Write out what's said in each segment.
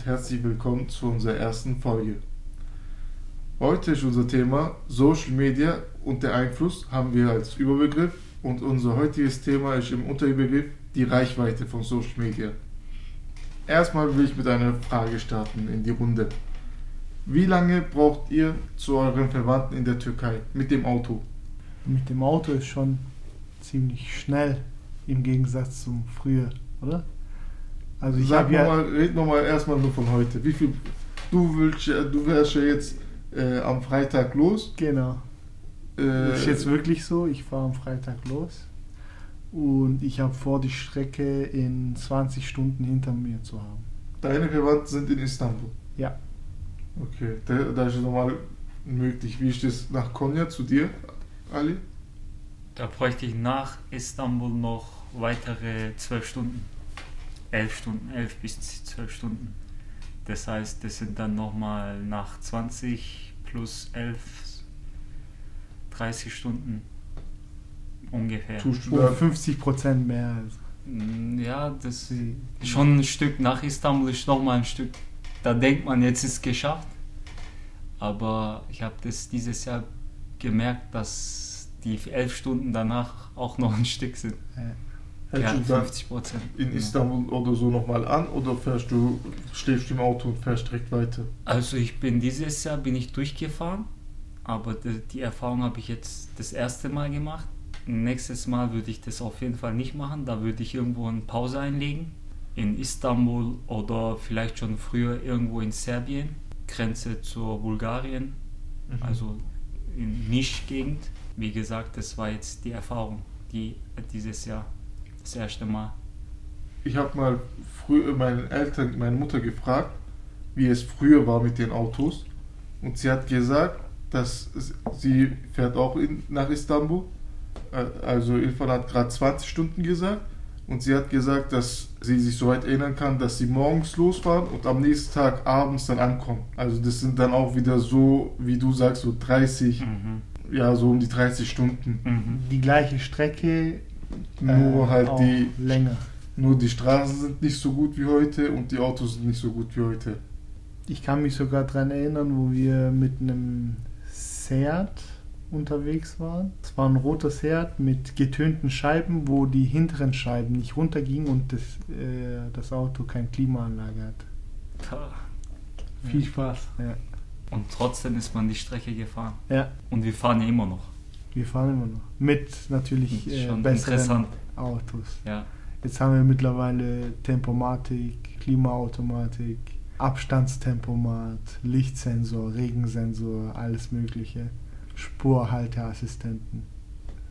Und herzlich willkommen zu unserer ersten Folge. Heute ist unser Thema Social Media und der Einfluss haben wir als Überbegriff und unser heutiges Thema ist im Unterbegriff die Reichweite von Social Media. Erstmal will ich mit einer Frage starten in die Runde. Wie lange braucht ihr zu euren Verwandten in der Türkei mit dem Auto? Mit dem Auto ist schon ziemlich schnell im Gegensatz zum früher, oder? Also ich Sag ja mal, red nochmal erstmal nur von heute. Wie viel du willst, du wärst ja jetzt äh, am Freitag los. Genau. Äh, ist jetzt wirklich so. Ich fahre am Freitag los und ich habe vor, die Strecke in 20 Stunden hinter mir zu haben. Deine Verwandten sind in Istanbul? Ja. Okay, da, da ist es normal möglich. Wie ist das nach Konya zu dir, Ali? Da bräuchte ich nach Istanbul noch weitere 12 Stunden. 11 Stunden, 11 bis 12 Stunden. Das heißt, das sind dann nochmal nach 20 plus 11, 30 Stunden ungefähr. Tust du da 50 Prozent mehr? Mm, ja, das ist schon ein Stück nach Istanbul ist nochmal ein Stück. Da denkt man, jetzt ist es geschafft. Aber ich habe das dieses Jahr gemerkt, dass die elf Stunden danach auch noch ein Stück sind. Ja, 50 Prozent. In Istanbul oder so nochmal an oder fährst du, stehst du im Auto und fährst direkt weiter? Also ich bin dieses Jahr bin ich durchgefahren, aber die, die Erfahrung habe ich jetzt das erste Mal gemacht. Nächstes Mal würde ich das auf jeden Fall nicht machen. Da würde ich irgendwo eine Pause einlegen. In Istanbul oder vielleicht schon früher irgendwo in Serbien, Grenze zur Bulgarien, mhm. also in Nisch-Gegend. Wie gesagt, das war jetzt die Erfahrung, die dieses Jahr das erste Mal. Ich habe mal früher meine Eltern, meine Mutter gefragt, wie es früher war mit den Autos. Und sie hat gesagt, dass sie fährt auch in, nach Istanbul äh, also Ilfan hat gerade 20 Stunden gesagt und sie hat gesagt, dass sie sich so weit erinnern kann, dass sie morgens losfahren und am nächsten Tag abends dann ankommen. Also das sind dann auch wieder so, wie du sagst, so 30, mhm. ja, so um die 30 Stunden. Mhm. Die gleiche Strecke, nur äh, halt die länger. Nur die Straßen sind nicht so gut wie heute und die Autos sind nicht so gut wie heute. Ich kann mich sogar daran erinnern, wo wir mit einem Seat unterwegs waren. Es war ein roter Herd mit getönten Scheiben, wo die hinteren Scheiben nicht runtergingen und das, äh, das Auto keine Klimaanlage hat. Viel Spaß. Ja. Und trotzdem ist man die Strecke gefahren. Ja. Und wir fahren ja immer noch. Wir fahren immer noch. Mit natürlich äh, besseren Autos. Ja. Jetzt haben wir mittlerweile Tempomatik, Klimaautomatik, Abstandstempomat, Lichtsensor, Regensensor, alles Mögliche. Spurhalteassistenten.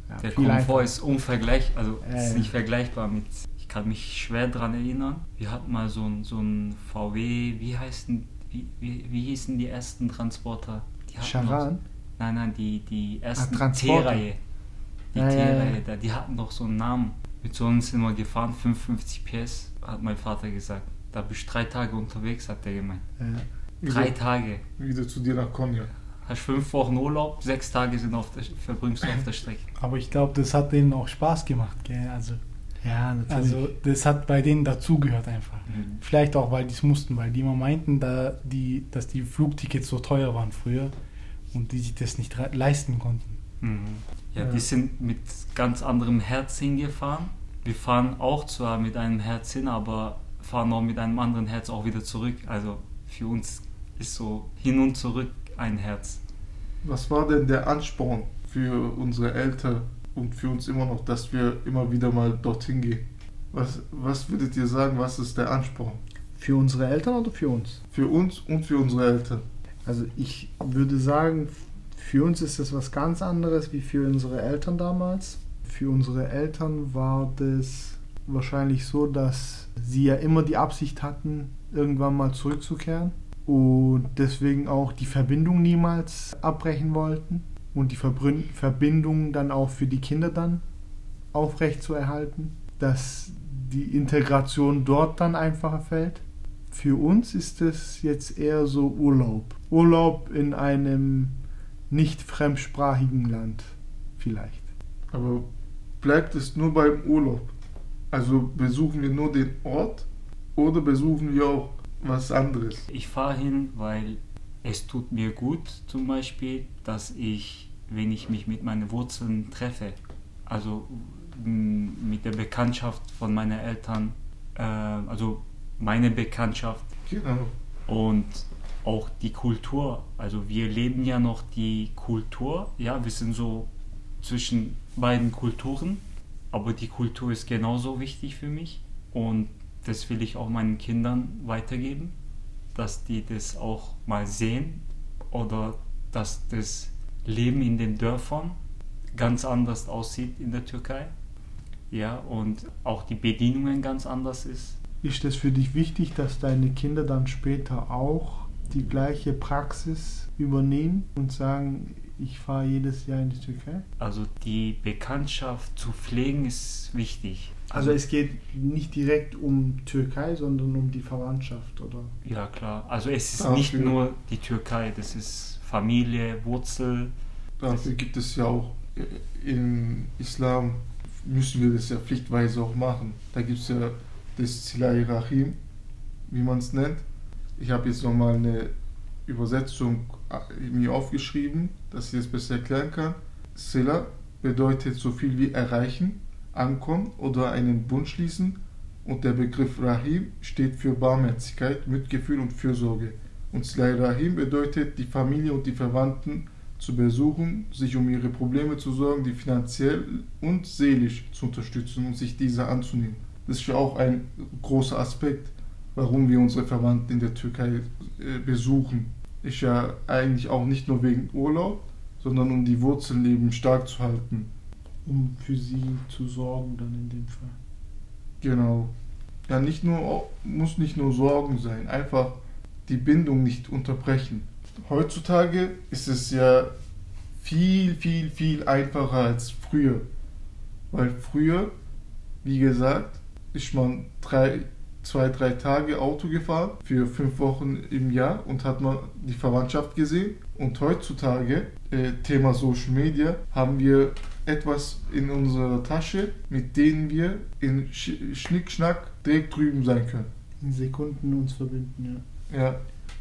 Ja, der Komfort ist unvergleichbar, also äh, ist nicht vergleichbar mit. Ich kann mich schwer daran erinnern. Wir hatten mal so ein, so ein VW, wie heißen, wie, wie, wie hießen die ersten Transporter? Die Charan? Nein, nein, die, die ersten ah, T-Reihe. Die ja, T-Reihe, ja, die hatten noch so einen Namen. Mit so uns sind wir gefahren, 55 PS, hat mein Vater gesagt. Da bist du drei Tage unterwegs, hat der gemeint. Drei wieder, Tage. Wieder zu dir nach Konya hast fünf Wochen Urlaub, sechs Tage sind auf der, verbringst du auf der Strecke. Aber ich glaube, das hat denen auch Spaß gemacht, gell? Also, ja, natürlich. Also das hat bei denen dazugehört einfach. Mhm. Vielleicht auch, weil die es mussten, weil die immer meinten, da die, dass die Flugtickets so teuer waren früher und die sich das nicht leisten konnten. Mhm. Ja, ja, die sind mit ganz anderem Herz hingefahren. Wir fahren auch zwar mit einem Herz hin, aber fahren auch mit einem anderen Herz auch wieder zurück. Also für uns ist so hin und zurück ein Herz. Was war denn der Ansporn für unsere Eltern und für uns immer noch, dass wir immer wieder mal dorthin gehen? Was, was würdet ihr sagen, was ist der Ansporn? Für unsere Eltern oder für uns? Für uns und für unsere Eltern. Also ich würde sagen, für uns ist das was ganz anderes wie für unsere Eltern damals. Für unsere Eltern war das wahrscheinlich so, dass sie ja immer die Absicht hatten, irgendwann mal zurückzukehren und deswegen auch die Verbindung niemals abbrechen wollten und die Verbindung dann auch für die Kinder dann aufrecht zu erhalten, dass die Integration dort dann einfacher fällt. Für uns ist es jetzt eher so Urlaub. Urlaub in einem nicht fremdsprachigen Land vielleicht. Aber bleibt es nur beim Urlaub? Also besuchen wir nur den Ort oder besuchen wir auch was anderes. Ich fahre hin, weil es tut mir gut, zum Beispiel, dass ich, wenn ich mich mit meinen Wurzeln treffe, also mit der Bekanntschaft von meinen Eltern, äh, also meine Bekanntschaft Genau. und auch die Kultur. Also wir leben ja noch die Kultur, ja, wir sind so zwischen beiden Kulturen, aber die Kultur ist genauso wichtig für mich und das will ich auch meinen Kindern weitergeben, dass die das auch mal sehen oder dass das Leben in den Dörfern ganz anders aussieht in der Türkei. Ja, und auch die Bedienungen ganz anders ist. Ist es für dich wichtig, dass deine Kinder dann später auch die gleiche Praxis übernehmen und sagen, ich fahre jedes Jahr in die Türkei? Also die Bekanntschaft zu pflegen ist wichtig. Also es geht nicht direkt um Türkei, sondern um die Verwandtschaft, oder? Ja, klar. Also es ist Dafür- nicht nur die Türkei, das ist Familie, Wurzel. Dafür gibt es ja auch äh, im Islam müssen wir das ja pflichtweise auch machen. Da gibt es ja das Silai Rahim, wie man es nennt. Ich habe jetzt nochmal eine Übersetzung äh, mir aufgeschrieben, dass ich das besser erklären kann. Sila bedeutet so viel wie erreichen, ankommen oder einen Bund schließen und der Begriff Rahim steht für Barmherzigkeit, Mitgefühl und Fürsorge. Und Silai Rahim bedeutet die Familie und die Verwandten zu besuchen, sich um ihre Probleme zu sorgen, die finanziell und seelisch zu unterstützen und sich dieser anzunehmen. Das ist ja auch ein großer Aspekt, warum wir unsere Verwandten in der Türkei äh, besuchen. Ist ja eigentlich auch nicht nur wegen Urlaub, sondern um die Wurzeln eben stark zu halten. Um für sie zu sorgen dann in dem Fall. Genau. Ja, nicht nur, muss nicht nur Sorgen sein, einfach die Bindung nicht unterbrechen. Heutzutage ist es ja viel, viel, viel einfacher als früher. Weil früher, wie gesagt, ist man drei, zwei, drei Tage Auto gefahren für fünf Wochen im Jahr und hat man die Verwandtschaft gesehen. Und heutzutage, äh, Thema Social Media, haben wir etwas in unserer Tasche, mit denen wir in Sch Schnickschnack direkt drüben sein können. In Sekunden uns verbinden, ja. Ja,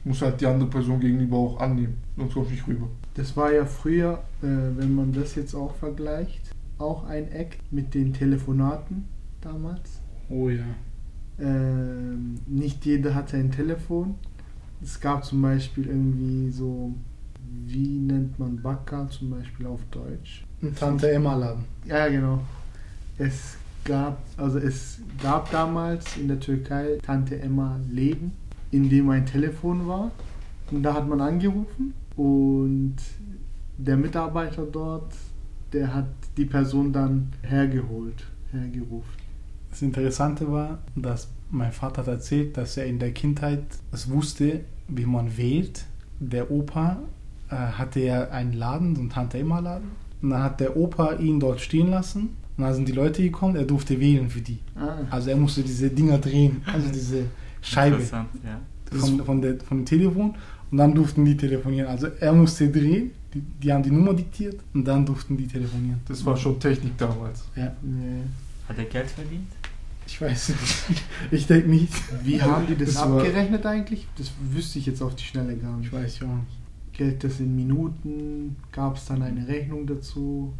muss halt die andere Person gegenüber auch annehmen, sonst kommst du nicht rüber. Das war ja früher, äh, wenn man das jetzt auch vergleicht, auch ein Eck mit den Telefonaten damals. Oh ja. Ähm, nicht jeder hatte ein Telefon. Es gab zum Beispiel irgendwie so, wie nennt man Bacca zum Beispiel auf Deutsch? Ein Tante Emma Laden. Ja, genau. Es gab, also es gab damals in der Türkei Tante Emma Läden, in dem ein Telefon war. Und da hat man angerufen und der Mitarbeiter dort, der hat die Person dann hergeholt, hergerufen. Das Interessante war, dass mein Vater hat erzählt, dass er in der Kindheit es wusste, wie man wählt. Der Opa äh, hatte ja einen Laden, so einen Tante Emma Laden. Und dann hat der Opa ihn dort stehen lassen. Und dann sind die Leute gekommen, er durfte wählen für die. Ah, Also er musste diese Dinger drehen, also diese Scheibe ja. von, von, der, von dem Telefon. Und dann durften die telefonieren. Also er musste drehen, die, die haben die Nummer diktiert und dann durften die telefonieren. Das war schon Technik damals. Ja, nee. Hat er Geld verdient? ich weiß nicht. Ich denke nicht. Wie haben die das, Das abgerechnet eigentlich? Das wüsste ich jetzt auf die Schnelle gar nicht. Ich weiß ja auch nicht. Geld das in Minuten? Gab es dann eine Rechnung dazu?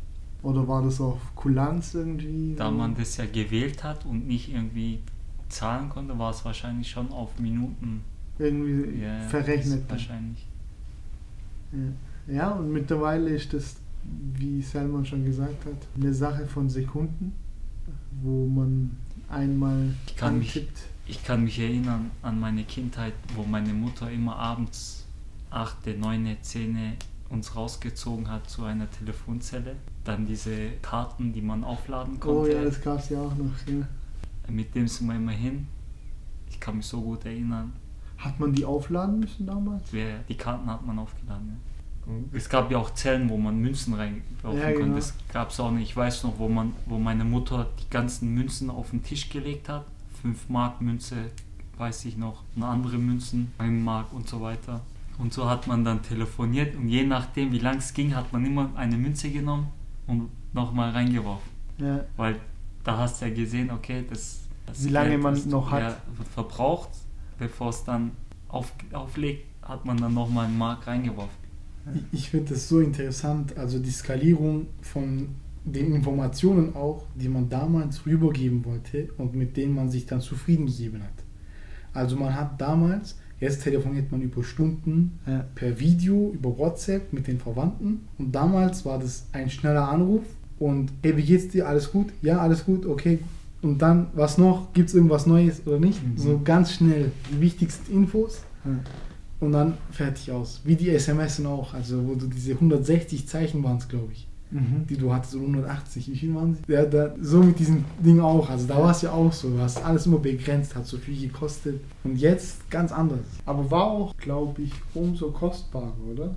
Oder war das auf Kulanz irgendwie? Da man das ja gewählt hat und nicht irgendwie zahlen konnte, war es wahrscheinlich schon auf Minuten irgendwie ja, verrechnet. Wahrscheinlich. Ja. ja, und mittlerweile ist das, wie Salman schon gesagt hat, eine Sache von Sekunden, wo man einmal Ich kann mich- antippt. Ich kann mich erinnern an meine Kindheit, wo meine Mutter immer abends 8., 9., 10. uns rausgezogen hat zu einer Telefonzelle. Dann diese Karten, die man aufladen Oh konnte. ja, das gab es ja auch noch. Ja. Mit dem sind wir immer hin. Ich kann mich so gut erinnern. Hat man die aufladen müssen damals? Wer, die Karten hat man aufgeladen. Ja. Es gab ja auch Zellen, wo man Münzen reinwerfen Ja, genau. konnte. Das gab es auch nicht. Ich weiß noch, wo, man, wo meine Mutter die ganzen Münzen auf den Tisch gelegt hat. 5 Mark Münze, weiß ich noch. Und andere Münzen, 1 Mark und so weiter. Und so hat man dann telefoniert und je nachdem, wie lang es ging, hat man immer eine Münze genommen und nochmal reingeworfen. Ja. Weil da hast du ja gesehen, okay, das, das Wie lange man ist- noch hat. Ja, verbraucht bevor es dann auf, auflegt, hat man dann nochmal einen Mark reingeworfen. Ich, finde das so interessant, also die Skalierung von den Informationen auch, die man damals rübergeben wollte und mit denen man sich dann zufrieden gegeben hat. Also man hat damals, jetzt telefoniert man über Stunden Ja. per Video, über WhatsApp mit den Verwandten und damals war das ein schneller Anruf und hey, wie geht's dir? Alles gut? Ja, alles gut, okay. Und dann, was noch? Gibt es irgendwas Neues oder nicht? Mhm. So ganz schnell die wichtigsten Infos Ja. Und dann fertig aus. Wie die SMS auch, also wo du diese 160 Zeichen waren es, glaube ich Mhm. die du hattest, so 180, wie viel waren sie? Ja, da, so mit diesem Ding auch. Also da war es ja auch so. Du hast alles immer begrenzt, hat so viel gekostet. Und jetzt ganz anders. Aber war auch, glaube ich, umso kostbarer, oder?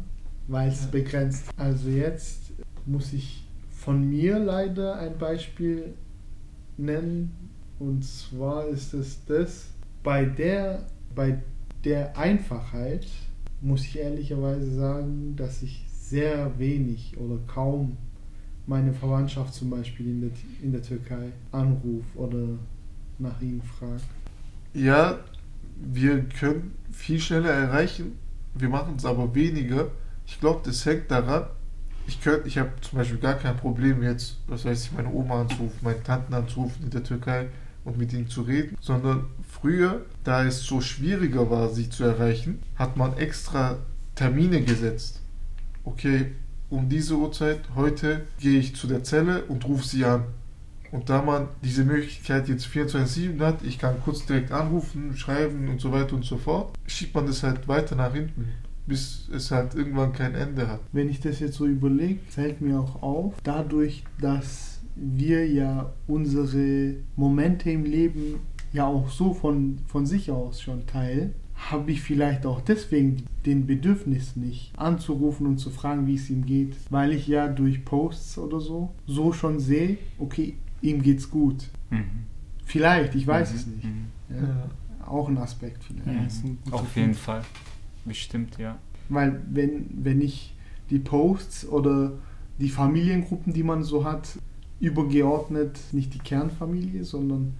Weil es Ja. begrenzt. Also jetzt muss ich von mir leider ein Beispiel nennen. Und zwar ist es das, bei der, bei der Einfachheit muss ich ehrlicherweise sagen, dass ich sehr wenig oder kaum meine Verwandtschaft zum Beispiel in der, in der Türkei anrufe oder nach ihnen frage. Ja, wir können viel schneller erreichen, wir machen es aber weniger. Ich glaube, das hängt daran, ich ich habe zum Beispiel gar kein Problem jetzt, was ich, meine Oma anzurufen, meine Tanten anzurufen in der Türkei und mit ihnen zu reden, sondern früher, da es so schwieriger war, sie zu erreichen, hat man extra Termine gesetzt. Okay, um diese Uhrzeit heute gehe ich zu der Zelle und rufe sie an. Und da man diese Möglichkeit jetzt 24-7 hat, ich kann kurz direkt anrufen, schreiben und so weiter und so fort, schiebt man das halt weiter nach hinten, bis es halt irgendwann kein Ende hat. Wenn ich das jetzt so überlege, fällt mir auch auf, dadurch, dass wir ja unsere Momente im Leben ja auch so von, von sich aus schon teilen, habe ich vielleicht auch deswegen den Bedürfnis nicht anzurufen und zu fragen, wie es ihm geht, weil ich ja durch Posts oder so so schon sehe, okay, ihm geht's gut. Mhm. Vielleicht, ich weiß Mhm. es nicht. Mhm. Ja. Auch ein Aspekt vielleicht. Mhm. Ein Auf jeden Punkt. Fall. Bestimmt, ja. Weil wenn, wenn ich die Posts oder die Familiengruppen, die man so hat, übergeordnet, nicht die Kernfamilie, sondern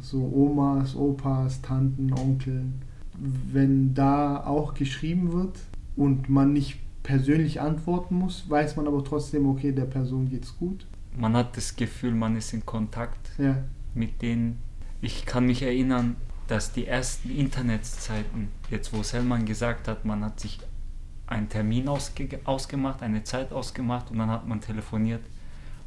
so Omas, Opas, Tanten, Onkeln, wenn da auch geschrieben wird und man nicht persönlich antworten muss, weiß man aber trotzdem, okay, der Person geht's gut. Man hat das Gefühl, man ist in Kontakt Ja, mit denen. Ich kann mich erinnern, dass die ersten Internetzeiten, jetzt wo Selman gesagt hat, man hat sich einen Termin ausge ausgemacht, eine Zeit ausgemacht und dann hat man telefoniert.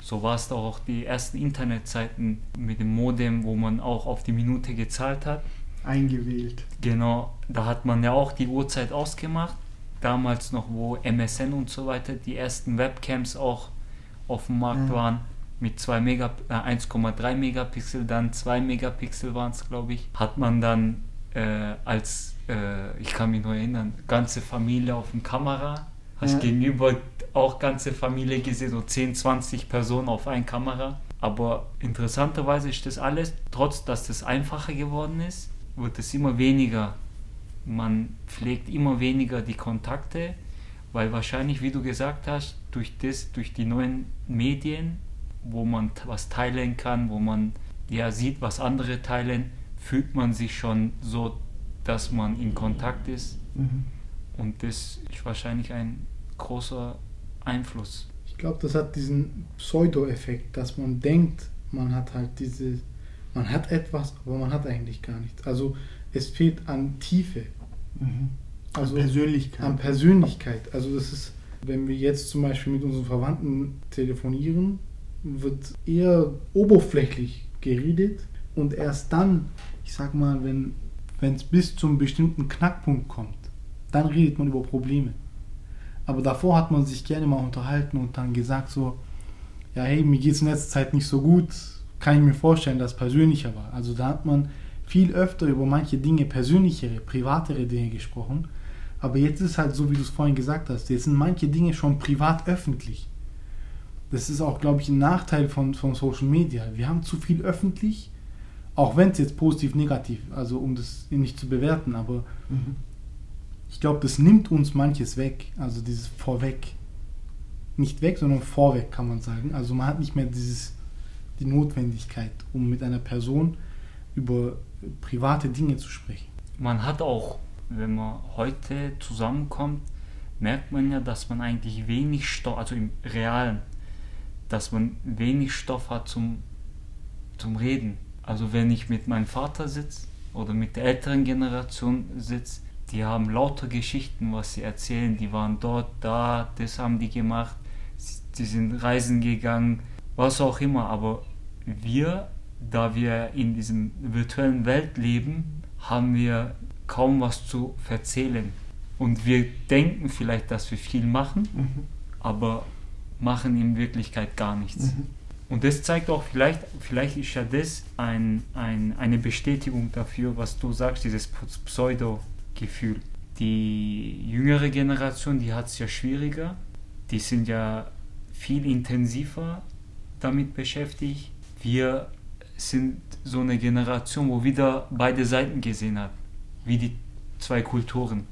So war es doch auch die ersten Internetzeiten mit dem Modem, wo man auch auf die Minute gezahlt hat. eingewählt. Genau, da hat man ja auch die Uhrzeit ausgemacht. Damals noch, wo MSN und so weiter, die ersten Webcams auch auf dem Markt Ja. waren, mit 2 Megap äh, 1,3 Megapixel, dann 2 Megapixel waren es, glaube ich, hat man dann äh, als, äh, ich kann mich nur erinnern, ganze Familie auf dem Kamera, hast Ja. gegenüber auch ganze Familie gesehen, so 10, 20 Personen auf ein Kamera. Aber interessanterweise ist das alles, trotz dass das einfacher geworden ist, wird es immer weniger. Man pflegt immer weniger die Kontakte, weil wahrscheinlich, wie du gesagt hast, durch das, durch die neuen Medien, wo man was teilen kann, wo man ja sieht, was andere teilen, fühlt man sich schon so, dass man in Kontakt ist. Mhm. Und das ist wahrscheinlich ein großer Einfluss. Ich glaube, das hat diesen Pseudo-Effekt, dass man denkt, man hat halt diese, man hat etwas, aber man hat eigentlich gar nichts. Also es fehlt an Tiefe, Mhm. also An Persönlichkeit. an Persönlichkeit. Also das ist, wenn wir jetzt zum Beispiel mit unseren Verwandten telefonieren, wird eher oberflächlich geredet und erst dann, ich sag mal, wenn wenn es bis zum bestimmten Knackpunkt kommt, dann redet man über Probleme. Aber davor hat man sich gerne mal unterhalten und dann gesagt so, ja hey, mir geht es in letzter Zeit nicht so gut, kann ich mir vorstellen, dass es persönlicher war. Also da hat man viel öfter über manche Dinge, persönlichere, privatere Dinge gesprochen. Aber jetzt ist halt so, wie du es vorhin gesagt hast, jetzt sind manche Dinge schon privat öffentlich. Das ist auch, glaube ich, ein Nachteil von, von Social Media. Wir haben zu viel öffentlich, auch wenn es jetzt positiv, negativ, also um das nicht zu bewerten, aber Mhm. Ich glaube, das nimmt uns manches weg. Also dieses Vorweg. Nicht weg, sondern vorweg, kann man sagen. Also man hat nicht mehr dieses, die Notwendigkeit, um mit einer Person über private Dinge zu sprechen. man hat auch, wenn man heute zusammenkommt, merkt man ja, dass man eigentlich wenig Stoff, also im Realen, dass man wenig Stoff hat zum, zum Reden. Also wenn ich mit meinem Vater sitze oder mit der älteren Generation sitze, die haben lauter Geschichten, was sie erzählen. Die waren dort, da, das haben die gemacht, sie sind reisen gegangen, was auch immer. Aber wir, da wir in diesem virtuellen Welt leben, haben wir kaum was zu erzählen. Und wir denken vielleicht, dass wir viel machen, mhm. aber machen in Wirklichkeit gar nichts. Mhm. Und das zeigt auch, vielleicht, vielleicht ist ja das ein, ein, eine Bestätigung dafür, was du sagst, dieses Pseudo-Gefühl. Die jüngere Generation, die hat es ja schwieriger. Die sind ja viel intensiver damit beschäftigt. Wir sind so eine Generation, wo wieder beide Seiten gesehen hat, wie die zwei Kulturen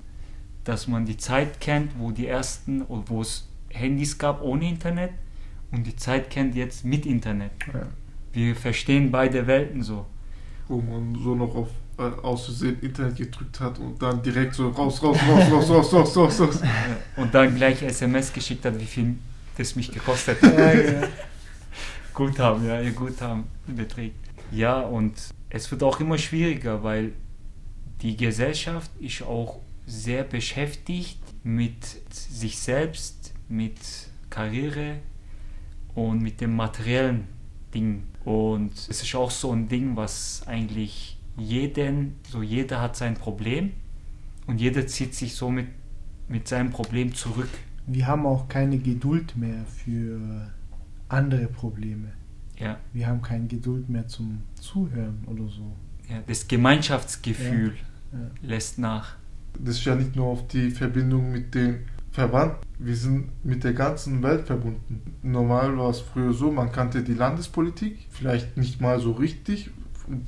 dass man die Zeit kennt, wo die ersten, wo es Handys gab ohne Internet und die Zeit kennt jetzt mit Internet. Ja. Wir verstehen beide Welten so. Wo man so noch auf äh, auszusehen Internet gedrückt hat und dann direkt so raus, raus, raus, raus, raus, raus, raus, raus. Und dann gleich SMS geschickt hat, wie viel das mich gekostet hat. Ja, ja. Guthaben, ja, ihr Guthaben beträgt. Ja, und es wird auch immer schwieriger, weil die Gesellschaft ist auch sehr beschäftigt mit sich selbst, mit Karriere und mit dem materiellen Ding. Und es ist auch so ein Ding, was eigentlich jeden, so jeder hat sein Problem und jeder zieht sich so mit, mit seinem Problem zurück. Wir haben auch keine Geduld mehr für andere Probleme. Ja. Wir haben keine Geduld mehr zum Zuhören oder so. Ja, das Gemeinschaftsgefühl ja. Ja. lässt nach das ist ja nicht nur auf die Verbindung mit den Verwandten, wir sind mit der ganzen Welt verbunden. Normal war es früher so, man kannte die Landespolitik, vielleicht nicht mal so richtig,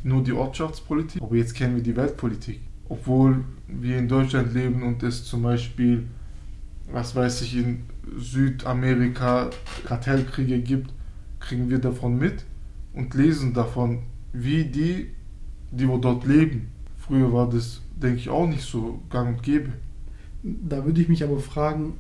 nur die Ortschaftspolitik, aber jetzt kennen wir die Weltpolitik. Obwohl wir in Deutschland leben und es zum Beispiel, was weiß ich, in Südamerika Kartellkriege gibt, kriegen wir davon mit und lesen davon, wie die, die wo dort leben. Früher war das denke ich, auch nicht so gang und gäbe. Da würde ich mich aber fragen,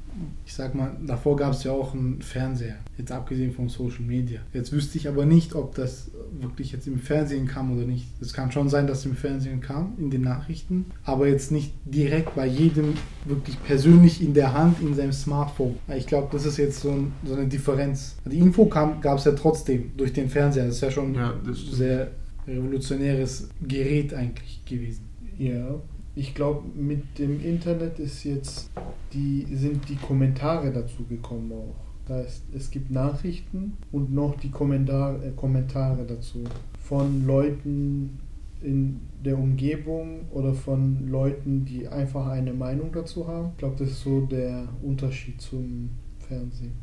ich sag mal, davor gab es ja auch einen Fernseher, jetzt abgesehen von Social Media. Jetzt wüsste ich aber nicht, ob das wirklich jetzt im Fernsehen kam oder nicht. Es kann schon sein, dass es im Fernsehen kam, in den Nachrichten, aber jetzt nicht direkt bei jedem wirklich persönlich in der Hand, in seinem Smartphone. Ich glaube, das ist jetzt so, ein, so eine Differenz. Die Info gab es ja trotzdem durch den Fernseher. Das ist ja schon ja, ein sehr revolutionäres Gerät eigentlich gewesen. Ja, ich glaube, mit dem Internet ist jetzt die, sind die Kommentare dazu gekommen auch. Das heißt, es gibt Nachrichten und noch die Kommentar, äh, Kommentare dazu von Leuten in der Umgebung oder von Leuten, die einfach eine Meinung dazu haben. Ich glaube, das ist so der Unterschied zum Fernsehen.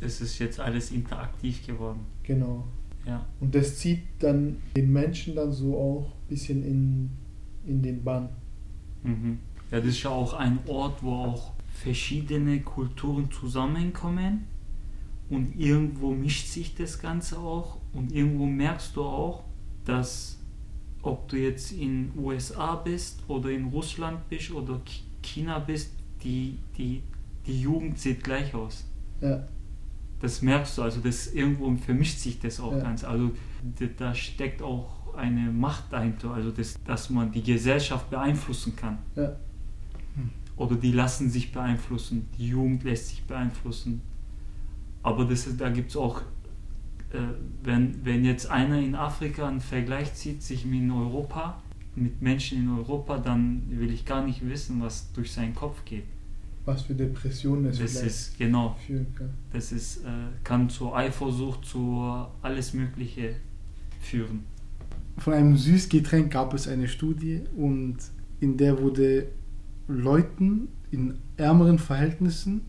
Das ist jetzt alles interaktiv geworden. Genau. Ja. Und das zieht dann den Menschen dann so auch ein bisschen in in den Bann. Mhm. Ja, das ist ja auch ein Ort, wo auch verschiedene Kulturen zusammenkommen und irgendwo mischt sich das Ganze auch und irgendwo merkst du auch, dass ob du jetzt in USA bist oder in Russland bist oder China bist, die, die, die Jugend sieht gleich aus. Ja. Das merkst du, also das irgendwo vermischt sich das auch ja. ganz. Also da steckt auch eine Macht dahinter, also das, dass man die Gesellschaft beeinflussen kann. Ja. Oder die lassen sich beeinflussen, die Jugend lässt sich beeinflussen. Aber das ist, da gibt es auch, äh, wenn, wenn jetzt einer in Afrika einen Vergleich zieht, sich in Europa, mit Menschen in Europa, dann will ich gar nicht wissen, was durch seinen Kopf geht. Was für Depressionen es das ist, genau, führen kann. Das ist, äh, kann zur Eifersucht, zu alles Mögliche führen von einem Süßgetränk gab es eine Studie und in der wurde Leuten in ärmeren Verhältnissen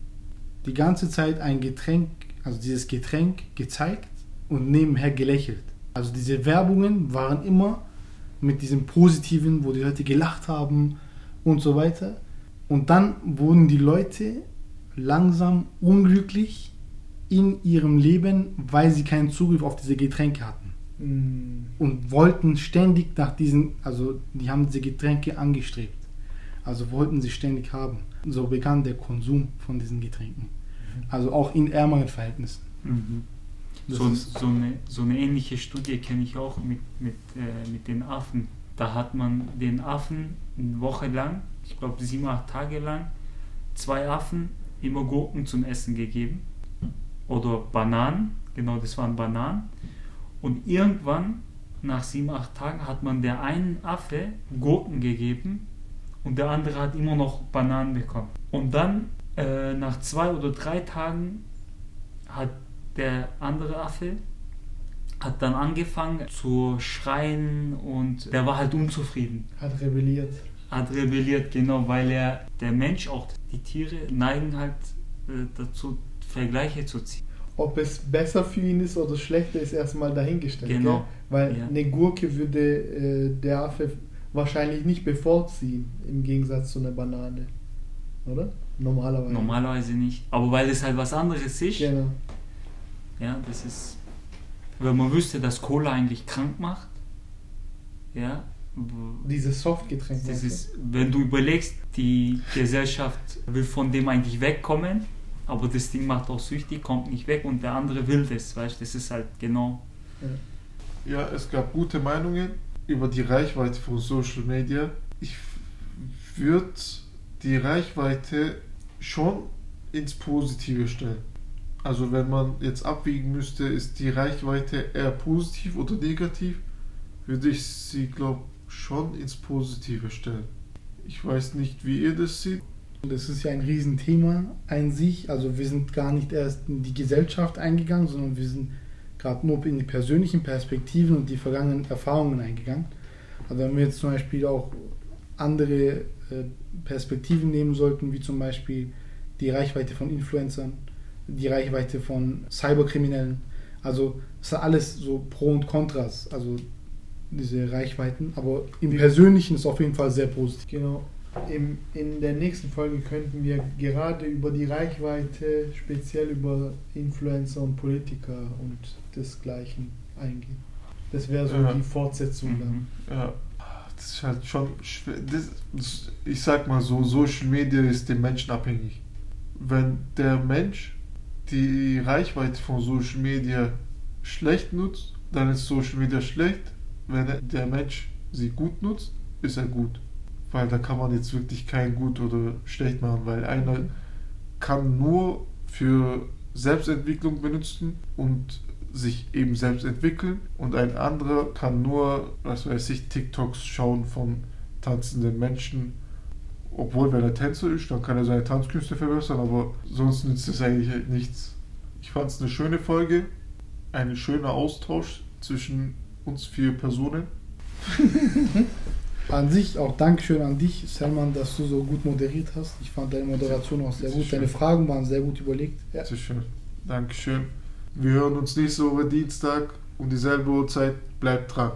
die ganze Zeit ein Getränk, also dieses Getränk gezeigt und nebenher gelächelt. Also diese Werbungen waren immer mit diesem Positiven, wo die Leute gelacht haben und so weiter. Und dann wurden die Leute langsam unglücklich in ihrem Leben, weil sie keinen Zugriff auf diese Getränke hatten. Mm, und wollten ständig nach diesen, also die haben diese Getränke angestrebt. Also wollten sie ständig haben. So begann der Konsum von diesen Getränken. Also auch in ärmeren Verhältnissen. Mhm. So, so, eine, so eine ähnliche Studie kenne ich auch mit, mit, äh, mit den Affen. Da hat man den Affen eine Woche lang, ich glaube sieben, acht Tage lang, zwei Affen immer Gurken zum Essen gegeben. Oder Bananen, genau das waren Bananen. Und irgendwann, nach sieben, acht Tagen, hat man der einen Affe Gurken gegeben und der andere hat immer noch Bananen bekommen. Und dann, äh, nach zwei oder drei Tagen, hat der andere Affe hat dann angefangen zu schreien und der war halt unzufrieden. hat rebelliert. Hat rebelliert, genau, weil er, der Mensch, auch die Tiere, neigen halt äh, dazu, Vergleiche zu ziehen. Ob es besser für ihn ist oder schlechter, ist erstmal dahingestellt. Genau. Gell? Weil Ja. eine Gurke würde äh, der Affe wahrscheinlich nicht bevorziehen, im Gegensatz zu einer Banane. Oder? Normalerweise. Normalerweise nicht. Aber weil es halt was anderes ist, Genau. ja, das ist, wenn man wüsste, dass Cola eigentlich krank macht, ja, Dieses Softgetränk. Das ist, wenn du überlegst, die Gesellschaft will von dem eigentlich wegkommen, aber das Ding macht auch süchtig, kommt nicht weg und der andere will das, weißt du, das ist halt genau. Ja, es gab gute Meinungen über die Reichweite von Social Media. Ich würde die Reichweite schon ins Positive stellen. Also wenn man jetzt abwiegen müsste, ist die Reichweite eher positiv oder negativ, würde ich sie, glaube schon ins Positive stellen. Ich weiß nicht, wie ihr das seht. Das ist ja ein Riesenthema an sich. Also wir sind gar nicht erst in die Gesellschaft eingegangen, sondern wir sind gerade nur in die persönlichen Perspektiven und die vergangenen Erfahrungen eingegangen. Also wenn wir jetzt zum Beispiel auch andere äh, Perspektiven nehmen sollten, wie zum Beispiel die Reichweite von Influencern, die Reichweite von Cyberkriminellen. Also es sind alles so Pro und Kontras, also diese Reichweiten. Aber im Persönlichen ist auf jeden Fall sehr positiv. Genau. Im, in der nächsten Folge könnten wir gerade über die Reichweite, speziell über Influencer und Politiker und desgleichen eingehen. Das wäre so Ja. die Fortsetzung dann. Mhm. Ja, das ist halt schon. Das, ich sag mal so, Social Media ist dem Menschen abhängig. Wenn der Mensch die Reichweite von Social Media schlecht nutzt, dann ist Social Media schlecht. Wenn er- der Mensch sie gut nutzt, ist er gut. Weil da kann man jetzt wirklich kein gut oder schlecht machen, weil einer kann nur für Selbstentwicklung benutzen und sich eben selbst entwickeln und ein anderer kann nur, was weiß ich, TikToks schauen von tanzenden Menschen. Obwohl, wenn er Tänzer ist, dann kann er seine Tanzkünste verbessern, aber sonst nützt es eigentlich halt nichts. Ich fand es eine schöne Folge, ein schöner Austausch zwischen uns vier Personen. An sich auch Dankeschön an dich, Selman, dass du so gut moderiert hast. Ich fand deine Moderation auch sehr gut. schön. Deine Fragen waren sehr gut überlegt. Ja. Sehr schön. Dankeschön. Wir hören uns nächste Woche Dienstag um dieselbe Uhrzeit. Bleibt dran.